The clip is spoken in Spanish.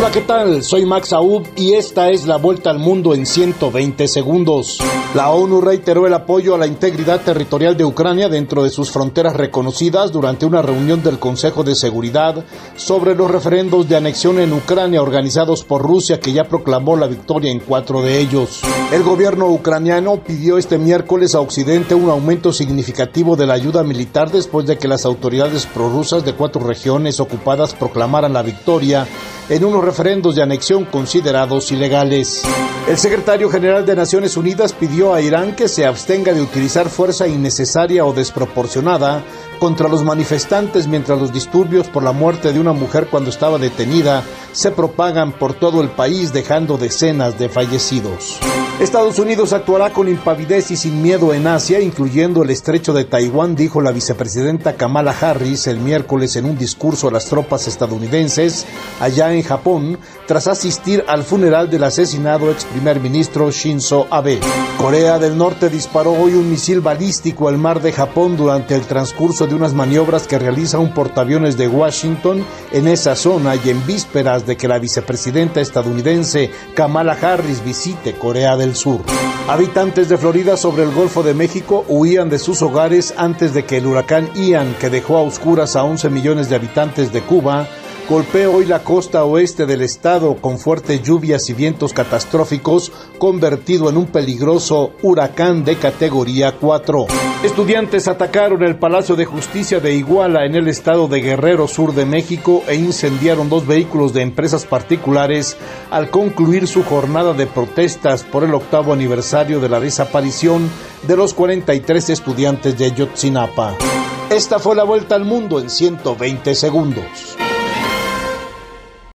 Hola, ¿qué tal? Soy Max Aub y esta es la vuelta al mundo en 120 segundos. La ONU reiteró el apoyo a la integridad territorial de Ucrania dentro de sus fronteras reconocidas durante una reunión del Consejo de Seguridad sobre los referendos de anexión en Ucrania organizados por Rusia que ya proclamó la victoria en cuatro de ellos. El gobierno ucraniano pidió este miércoles a Occidente un aumento significativo de la ayuda militar después de que las autoridades prorrusas de cuatro regiones ocupadas proclamaran la victoria en unos referendos de anexión considerados ilegales. El secretario general de Naciones Unidas pidió a Irán que se abstenga de utilizar fuerza innecesaria o desproporcionada contra los manifestantes mientras los disturbios por la muerte de una mujer cuando estaba detenida se propagan por todo el país dejando decenas de fallecidos. Estados Unidos actuará con impavidez y sin miedo en Asia, incluyendo el estrecho de Taiwán, dijo la vicepresidenta Kamala Harris el miércoles en un discurso a las tropas estadounidenses allá en Japón, tras asistir al funeral del asesinado ex primer ministro Shinzo Abe. Corea del Norte disparó hoy un misil balístico al mar de Japón durante el transcurso de unas maniobras que realiza un portaaviones de Washington en esa zona y en vísperas de que la vicepresidenta estadounidense Kamala Harris visite Corea del Sur. Habitantes de Florida sobre el Golfo de México huían de sus hogares antes de que el huracán Ian, que dejó a oscuras a 11 millones de habitantes de Cuba, golpea hoy la costa oeste del estado con fuertes lluvias y vientos catastróficos, convertido en un peligroso huracán de categoría 4. Estudiantes atacaron el Palacio de Justicia de Iguala en el estado de Guerrero Sur de México e incendiaron dos vehículos de empresas particulares al concluir su jornada de protestas por el octavo aniversario de la desaparición de los 43 estudiantes de Yotzinapa. Esta fue la vuelta al mundo en 120 segundos.